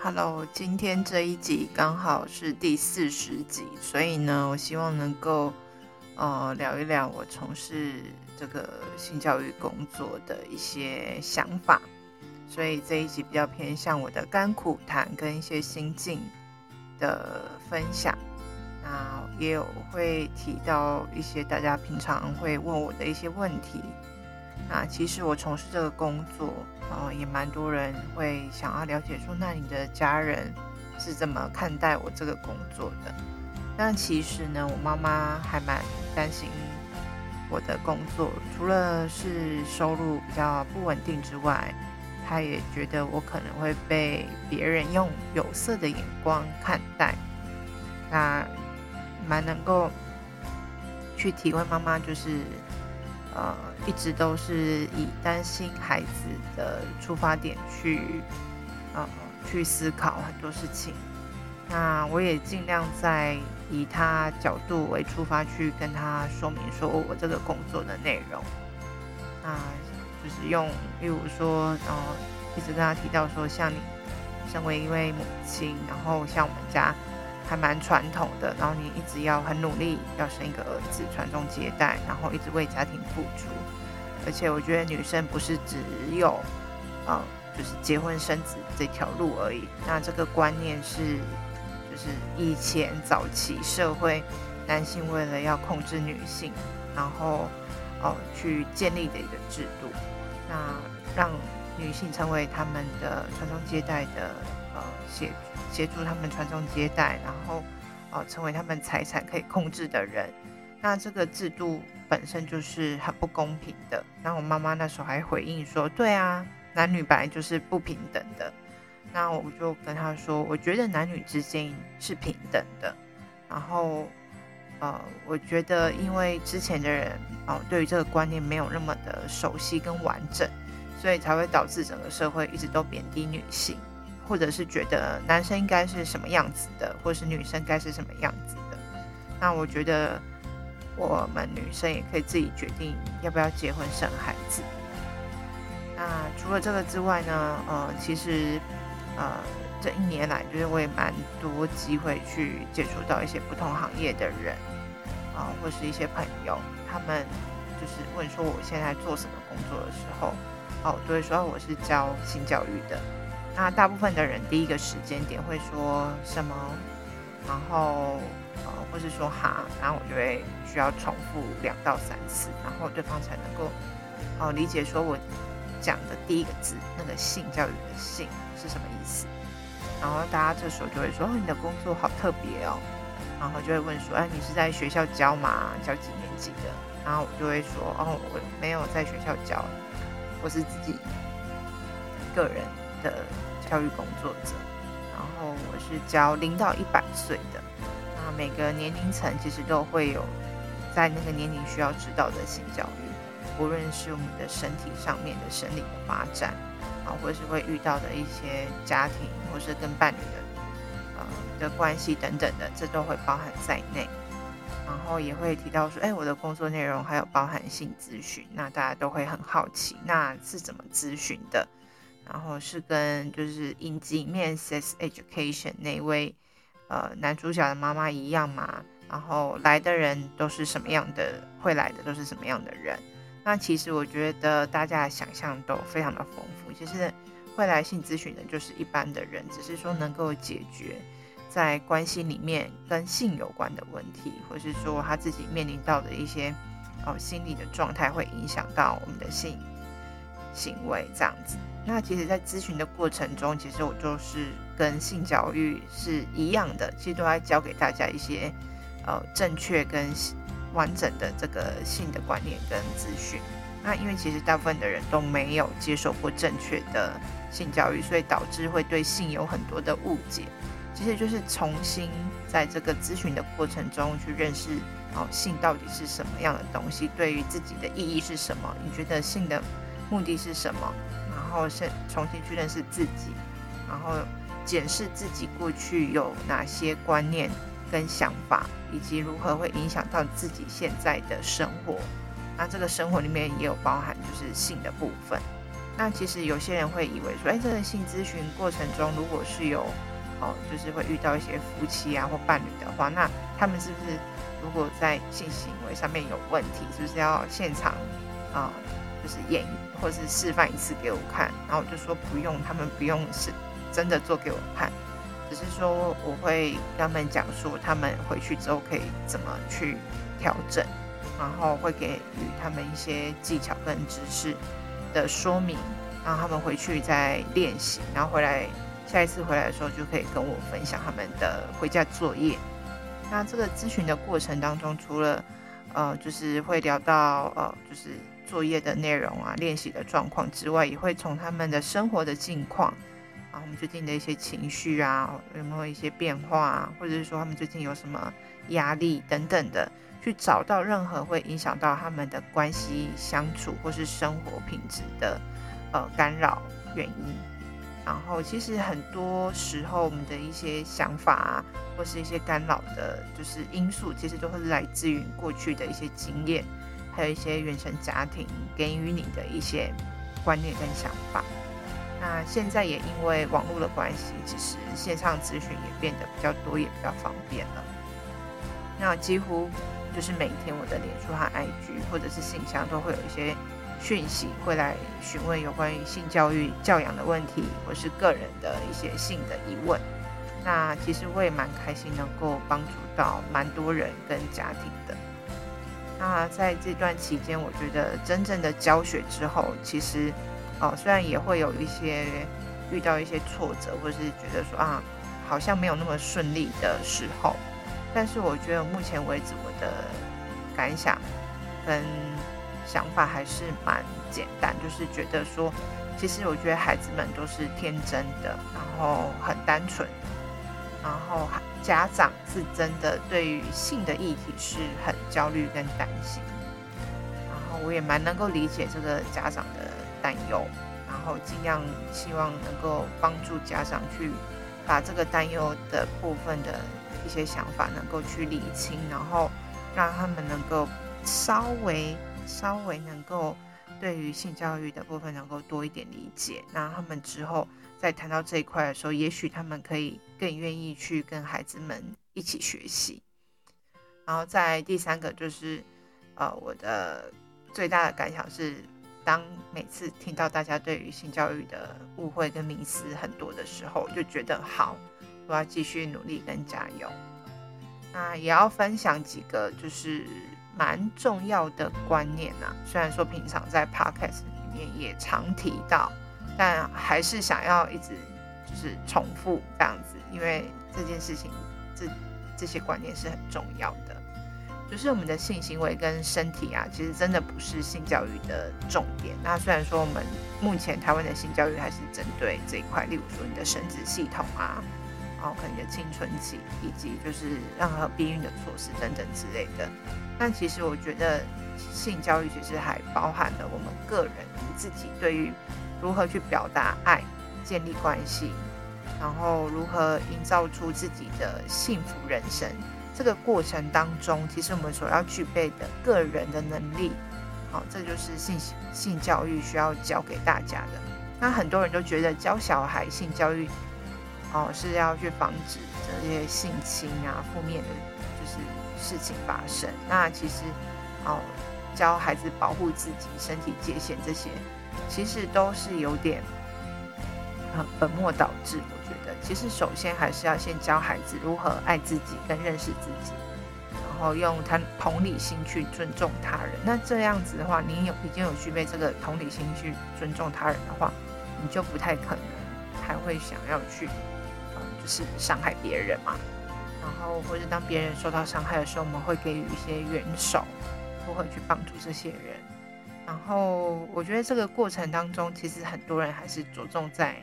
Hello，今天这一集刚好是第四十集，所以呢，我希望能够呃聊一聊我从事这个性教育工作的一些想法，所以这一集比较偏向我的甘苦谈跟一些心境的分享。那也有会提到一些大家平常会问我的一些问题。那其实我从事这个工作，呃，也蛮多人会想要了解说，那你的家人是怎么看待我这个工作的？那其实呢，我妈妈还蛮担心我的工作，除了是收入比较不稳定之外，她也觉得我可能会被别人用有色的眼光看待。那蛮能够去体会妈妈就是。呃，一直都是以担心孩子的出发点去，呃，去思考很多事情。那我也尽量在以他角度为出发去跟他说明，说我这个工作的内容。那就是用，例如说，嗯一直跟他提到说，像你身为一位母亲，然后像我们家。还蛮传统的，然后你一直要很努力，要生一个儿子，传宗接代，然后一直为家庭付出。而且我觉得女生不是只有，呃，就是结婚生子这条路而已。那这个观念是，就是以前早期社会男性为了要控制女性，然后哦、去建立的一个制度，那让女性成为他们的传宗接代的。协协助他们传宗接代，然后呃，成为他们财产可以控制的人。那这个制度本身就是很不公平的。那我妈妈那时候还回应说：“对啊，男女本来就是不平等的。”那我就跟她说：“我觉得男女之间是平等的。”然后呃，我觉得因为之前的人哦、对于这个观念没有那么的熟悉跟完整，所以才会导致整个社会一直都贬低女性。或者是觉得男生应该是什么样子的，或者是女生该是什么样子的。那我觉得我们女生也可以自己决定要不要结婚生孩子。那除了这个之外呢，呃，其实呃这一年来，就是我也蛮多机会去接触到一些不同行业的人啊、或是一些朋友，他们就是问说我现在做什么工作的时候，哦，我都会说我是教性教育的。那大部分的人第一个时间点会说什么，然后呃，或是说哈，然后我就会需要重复两到三次，然后对方才能够哦、理解说我讲的第一个字那个性教育的性是什么意思。然后大家这时候就会说哦，你的工作好特别哦，然后就会问说哎，你是在学校教吗？教几年级的？然后我就会说哦，我没有在学校教，我是自己一个人的。教育工作者，然后我是教零到一百岁的，那每个年龄层其实都会有在那个年龄需要知道的性教育，无论是我们的身体上面的生理的发展，啊，或是会遇到的一些家庭，或是跟伴侣的呃的关系等等的，这都会包含在内。然后也会提到说，哎，我的工作内容还有包含性咨询，那大家都会很好奇，那是怎么咨询的？然后是跟就是影集里面《Sex Education》那位呃男主角的妈妈一样嘛？然后来的人都是什么样的？会来的都是什么样的人？那其实我觉得大家的想象都非常的丰富。其实会来性咨询的，就是一般的人，只是说能够解决在关系里面跟性有关的问题，或是说他自己面临到的一些哦心理的状态，会影响到我们的性行为这样子。那其实，在咨询的过程中，其实我就是跟性教育是一样的，其实都在教给大家一些呃正确跟完整的这个性的观念跟资讯。那因为其实大部分的人都没有接受过正确的性教育，所以导致会对性有很多的误解。其实就是重新在这个咨询的过程中去认识哦，性到底是什么样的东西，对于自己的意义是什么？你觉得性的目的是什么？然后是重新去认识自己，然后检视自己过去有哪些观念跟想法，以及如何会影响到自己现在的生活。那这个生活里面也有包含就是性的部分。那其实有些人会以为说，哎，这个性咨询过程中，如果是有哦，就是会遇到一些夫妻啊或伴侣的话，那他们是不是如果在性行为上面有问题，是不是要现场啊、是演或是示范一次给我看？然后我就说不用，他们不用是真的做给我看，只是说我会跟他们讲说，他们回去之后可以怎么去调整，然后会给予他们一些技巧跟知识的说明，然后他们回去再练习，然后回来。下一次回来的时候，就可以跟我分享他们的回家作业。那这个咨询的过程当中，除了呃，就是会聊到呃，就是作业的内容啊、练习的状况之外，也会从他们的生活的近况，啊，我们最近的一些情绪啊，有没有一些变化啊，或者是说他们最近有什么压力等等的，去找到任何会影响到他们的关系相处或是生活品质的呃干扰原因。然后，其实很多时候，我们的一些想法啊，或是一些干扰的，就是因素，其实都会来自于过去的一些经验，还有一些原生家庭给予你的一些观念跟想法。那现在也因为网络的关系，其实线上咨询也变得比较多，也比较方便了。那几乎就是每天我的脸书和 IG 或者是信箱都会有一些。讯息会来询问有关于性教育教养的问题，或是个人的一些性的疑问。那其实我也蛮开心，能够帮助到蛮多人跟家庭的。那在这段期间，我觉得真正的教学之后，其实哦，虽然也会有一些遇到一些挫折，或是觉得说啊，好像没有那么顺利的时候，但是我觉得目前为止我的感想跟。想法还是蛮简单，就是觉得说，其实我觉得孩子们都是天真的，然后很单纯，然后家长是真的对于性的议题是很焦虑跟担心，然后我也蛮能够理解这个家长的担忧，然后尽量希望能够帮助家长去把这个担忧的部分的一些想法能够去理清，然后让他们能够稍微。稍微能够对于性教育的部分能够多一点理解，那他们之后在谈到这一块的时候，也许他们可以更愿意去跟孩子们一起学习。然后在第三个就是，呃，我的最大的感想是，当每次听到大家对于性教育的误会跟迷思很多的时候，就觉得好，我要继续努力跟加油。那也要分享几个就是。蛮重要的观念呐、啊，虽然说平常在 podcast 里面也常提到，但还是想要一直就是重复这样子，因为这件事情这这些观念是很重要的。就是我们的性行为跟身体啊，其实真的不是性教育的重点。那虽然说我们目前台湾的性教育还是针对这一块，例如说你的生殖系统啊。然后可能你的青春期，以及就是任何避孕的措施等等之类的。但其实我觉得性教育其实还包含了我们个人自己对于如何去表达爱、建立关系，然后如何营造出自己的幸福人生。这个过程当中，其实我们所要具备的个人的能力，好，这就是性性教育需要教给大家的。那很多人都觉得教小孩性教育。哦，是要去防止这些性侵啊、负面的，就是事情发生。那其实，哦，教孩子保护自己身体界限这些，其实都是有点，呃，本末倒置。我觉得，其实首先还是要先教孩子如何爱自己跟认识自己，然后用他同理心去尊重他人。那这样子的话，你有已经有具备这个同理心去尊重他人的话，你就不太可能才会想要去就。是伤害别人嘛，然后或者当别人受到伤害的时候，我们会给予一些援手，如何去帮助这些人。然后我觉得这个过程当中，其实很多人还是着重在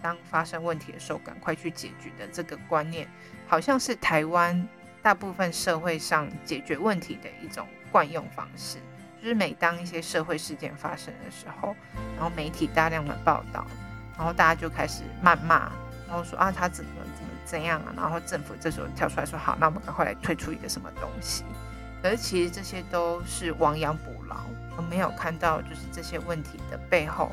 当发生问题的时候赶快去解决的这个观念，好像是台湾大部分社会上解决问题的一种惯用方式。就是每当一些社会事件发生的时候，然后媒体大量的报道，然后大家就开始谩骂。然后说啊，他怎么怎么怎样啊？然后政府这时候跳出来说，好，那我们赶快来推出一个什么东西。可是其实这些都是亡羊补牢，我没有看到就是这些问题的背后，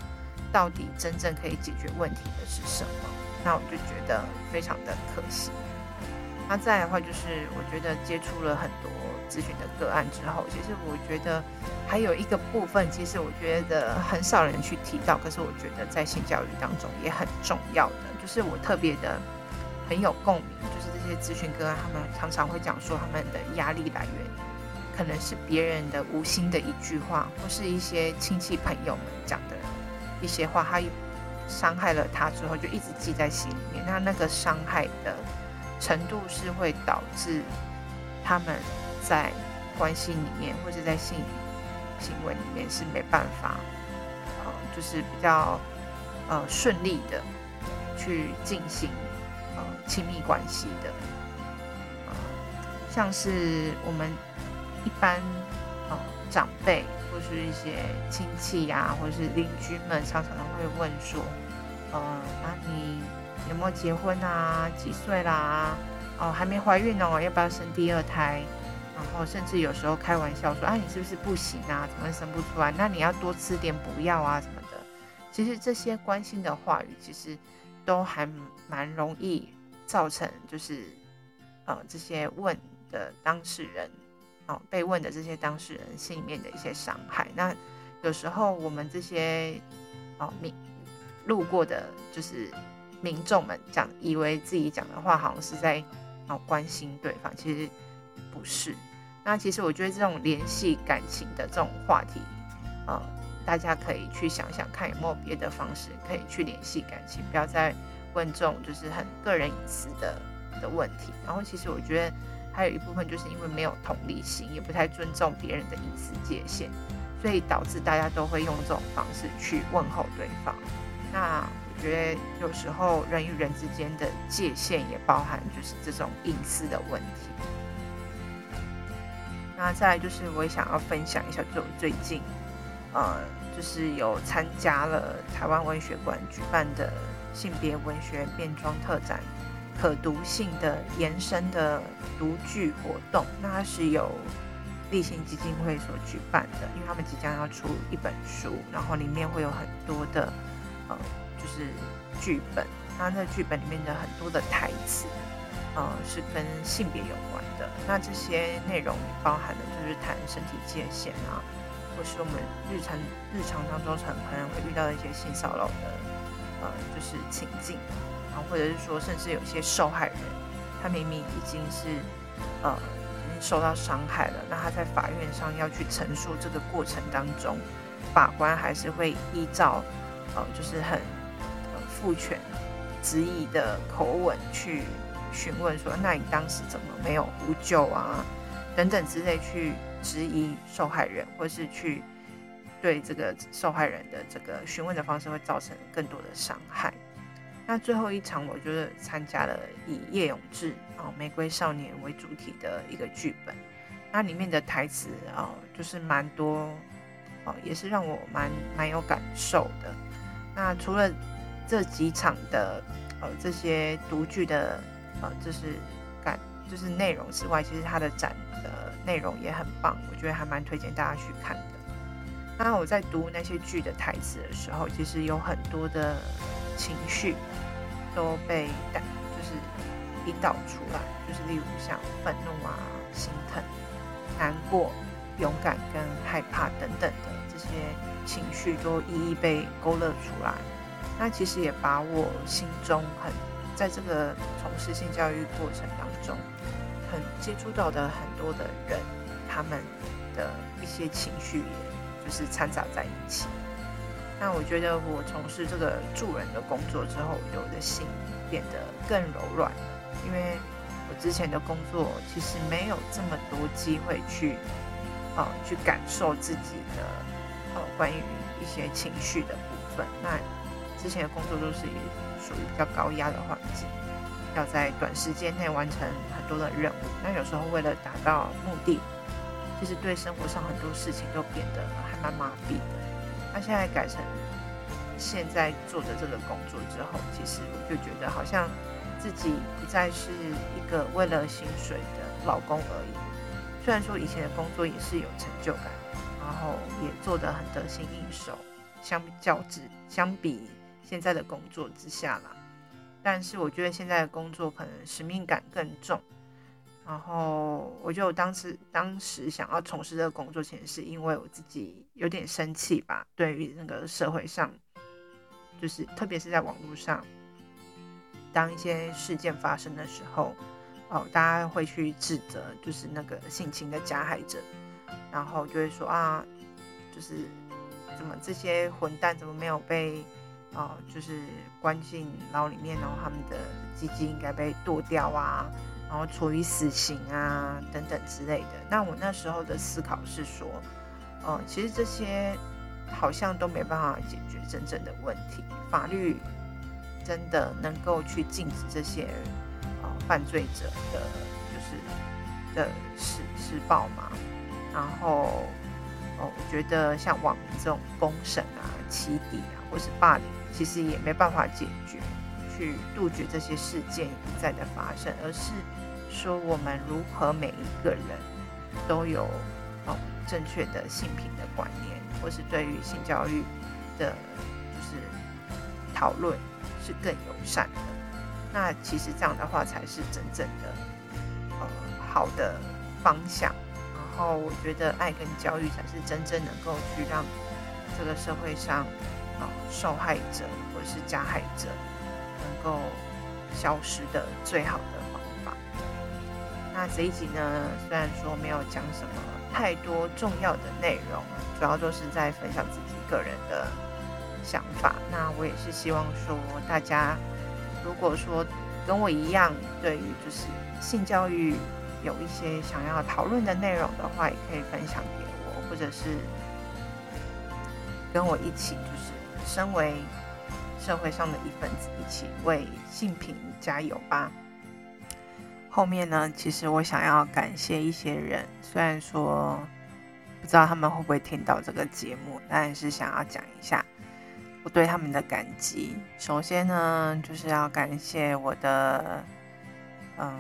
到底真正可以解决问题的是什么？那我就觉得非常的可惜。那再的话，就是我觉得接触了很多咨询的个案之后，其实我觉得还有一个部分，其实我觉得很少人去提到，可是我觉得在性教育当中也很重要的，就是我特别的很有共鸣，就是这些咨询个案，他们常常会讲说，他们的压力来源可能是别人的无心的一句话，或是一些亲戚朋友们讲的一些话，他伤害了他之后，就一直记在心里面。那那个伤害的。程度是会导致他们在关系里面，或者在性行为里面是没办法，呃，就是比较呃顺利的去进行呃亲密关系的，呃，像是我们一般呃长辈或是一些亲戚呀、啊，或是邻居们，常常会问说，呃，那你？有没有结婚啊？几岁啦？哦，还没怀孕哦，要不要生第二胎？然后甚至有时候开玩笑说：“啊，你是不是不行啊？怎么生不出来？那你要多吃点补药啊什么的。”其实这些关心的话语，其实都还蛮容易造成，就是呃这些问的当事人，哦被问的这些当事人心里面的一些伤害。那有时候我们这些哦你路过的，就是。民众们讲，以为自己讲的话好像是在哦关心对方，其实不是。那其实我觉得这种联系感情的这种话题，呃，大家可以去想想看有没有别的方式可以去联系感情，不要再问这种就是很个人隐私的的问题。然后其实我觉得还有一部分就是因为没有同理心，也不太尊重别人的隐私界限，所以导致大家都会用这种方式去问候对方。那。我觉得有时候人与人之间的界限也包含就是这种隐私的问题。那再来就是我也想要分享一下，就最近，呃，就是有参加了台湾文学馆举办的性别文学变装特展，可读性的延伸的读剧活动。那它是由立信基金会所举办的，因为他们即将要出一本书，然后里面会有很多的呃。就是剧本，那那剧本里面的很多的台词，呃，是跟性别有关的。那这些内容包含的就是谈身体界限啊，或是我们日常日常当中很可能会遇到的一些性骚扰的，呃，就是情境，然后或者是说，甚至有些受害人，他明明已经是呃已经受到伤害了，那他在法院上要去陈述这个过程当中，法官还是会依照呃就是很。父权质疑的口吻去询问说：“那你当时怎么没有呼救啊？等等之类去质疑受害人，或是去对这个受害人的这个询问的方式会造成更多的伤害。”那最后一场，我就是参加了以叶永鋕哦《玫瑰少年》为主题的一个剧本，那里面的台词哦就是蛮多哦，也是让我蛮蛮有感受的。那除了这几场的呃这些独剧的呃就是感就是内容之外，其实它的展的内容也很棒，我觉得还蛮推荐大家去看的。那我在读那些剧的台词的时候，其实有很多的情绪都被带就是引导出来，就是例如像愤怒啊、心疼、难过、勇敢跟害怕等等的这些情绪都一一被勾勒出来。那其实也把我心中很在这个从事性教育过程当中，很接触到的很多的人，他们的一些情绪，就是掺杂在一起。那我觉得我从事这个助人的工作之后，我的心变得更柔软，因为我之前的工作其实没有这么多机会去，呃，去感受自己的，呃，关于一些情绪的部分。那之前的工作都是属于比较高压的环境，要在短时间内完成很多的任务。那有时候为了达到目的，其实对生活上很多事情都变得还蛮麻痹的。那现在改成现在做的这个工作之后，其实我就觉得好像自己不再是一个为了薪水的劳工而已。虽然说以前的工作也是有成就感，然后也做得很得心应手。相较之相比现在的工作之下啦。但是我觉得现在的工作可能使命感更重。然后我就当时当时想要从事这个工作，其实是因为我自己有点生气吧，对于那个社会上，就是特别是在网络上，当一些事件发生的时候，哦，大家会去指责，就是那个性侵的加害者，然后就会说啊，就是怎么这些混蛋怎么没有被，哦，就是关进牢里面，然后他们的鸡鸡应该被剁掉啊。然后处以死刑啊，等等之类的。那我那时候的思考是说，呃，其实这些好像都没办法解决真正的问题。法律真的能够去禁止这些呃犯罪者的，就是的施施暴吗？然后，哦，我觉得像网民这种封神啊、起底，或是霸凌，其实也没办法解决。去杜绝这些事件一再的发生，而是说我们如何每一个人都有哦正确的性平的观念，或是对于性教育的，就是讨论是更友善的。那其实这样的话才是真正的呃好的方向。然后我觉得爱跟教育才是真正能够去让这个社会上啊受害者或者是加害者。能够消失的最好的方法。那这一集呢，虽然说没有讲什么太多重要的内容，主要都是在分享自己个人的想法。那我也是希望说，大家如果说跟我一样，对于就是性教育有一些想要讨论的内容的话，也可以分享给我，或者是跟我一起，就是身为。社会上的一份子，一起为性平加油吧。后面呢，其实我想要感谢一些人，虽然说不知道他们会不会听到这个节目，但是想要讲一下我对他们的感激。首先呢，就是要感谢我的，嗯，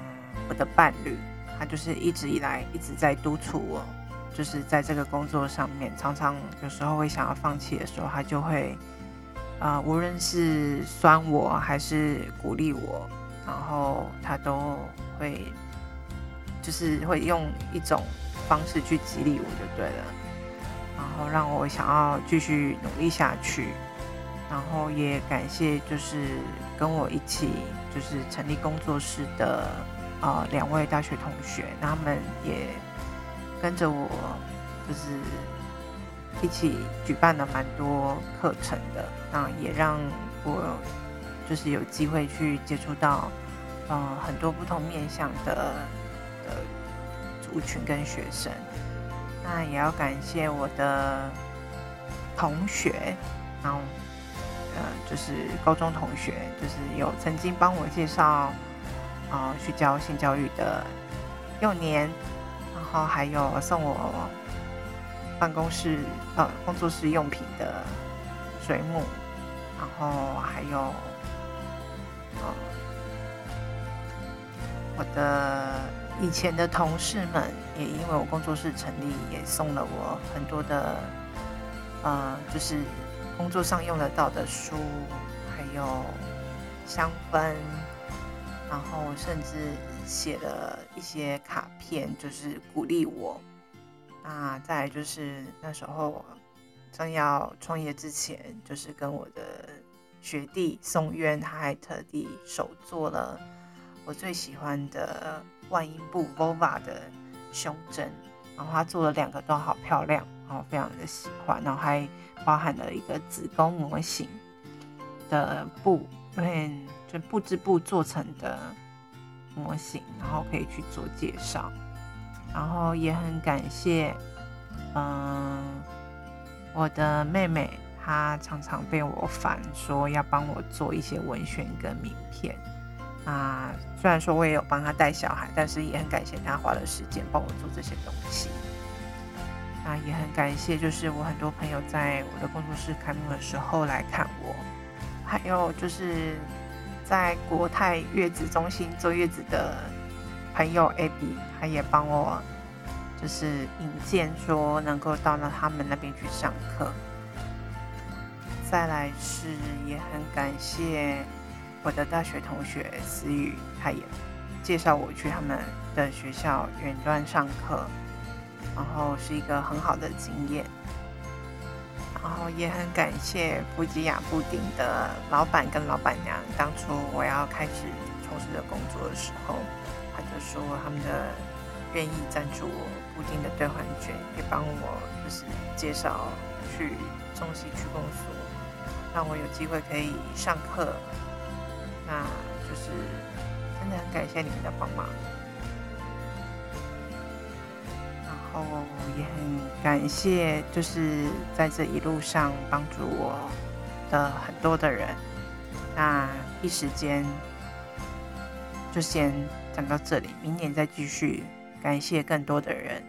我的伴侣，他就是一直以来一直在督促我，就是在这个工作上面，常常有时候会想要放弃的时候，他就会。啊、无论是酸我还是鼓励我，然后他都会，就是会用一种方式去激励我就对了，然后让我想要继续努力下去，然后也感谢就是跟我一起就是成立工作室的啊、两位大学同学，他们也跟着我就是。一起举办了蛮多课程的，那也让我就是有机会去接触到，呃，很多不同面向的的族群跟学生。那也要感谢我的同学，然后呃，就是高中同学，就是有曾经帮我介绍啊、呃、去教性教育的幼年，然后还有送我。办公室呃，工作室用品的水母，然后还有呃，我的以前的同事们也因为我工作室成立，也送了我很多的呃，就是工作上用得到的书，还有香氛，然后甚至写了一些卡片，就是鼓励我。那再来就是那时候正要创业之前，就是跟我的学弟宋渊，他还特地手做了我最喜欢的万英布 Vova 的胸针，然后他做了两个都好漂亮，然后非常的喜欢，然后还包含了一个子宫模型的布，嗯，就布织布做成的模型，然后可以去做介绍。然后也很感谢，嗯，我的妹妹，她常常被我烦，说要帮我做一些文宣跟名片。啊，虽然说我也有帮她带小孩，但是也很感谢她花了时间帮我做这些东西。那也很感谢，就是我很多朋友在我的工作室开幕的时候来看我，还有就是在国泰月子中心坐月子的。朋友 Abby，他也帮我就是引荐说能够到了他们那边去上课。再来是也很感谢我的大学同学思雨，他也介绍我去他们的学校远端上课，然后是一个很好的经验。然后也很感谢富吉亚布丁的老板跟老板娘，当初我要开始从事的工作的时候，他就说他们的愿意赞助我布丁的兑换券，也帮我就是介绍去中西区公所，让我有机会可以上课。那就是真的很感谢你们的帮忙。然后也很感谢，就是在这一路上帮助我的很多的人。那一时间就先讲到这里，明年再继续。感谢更多的人。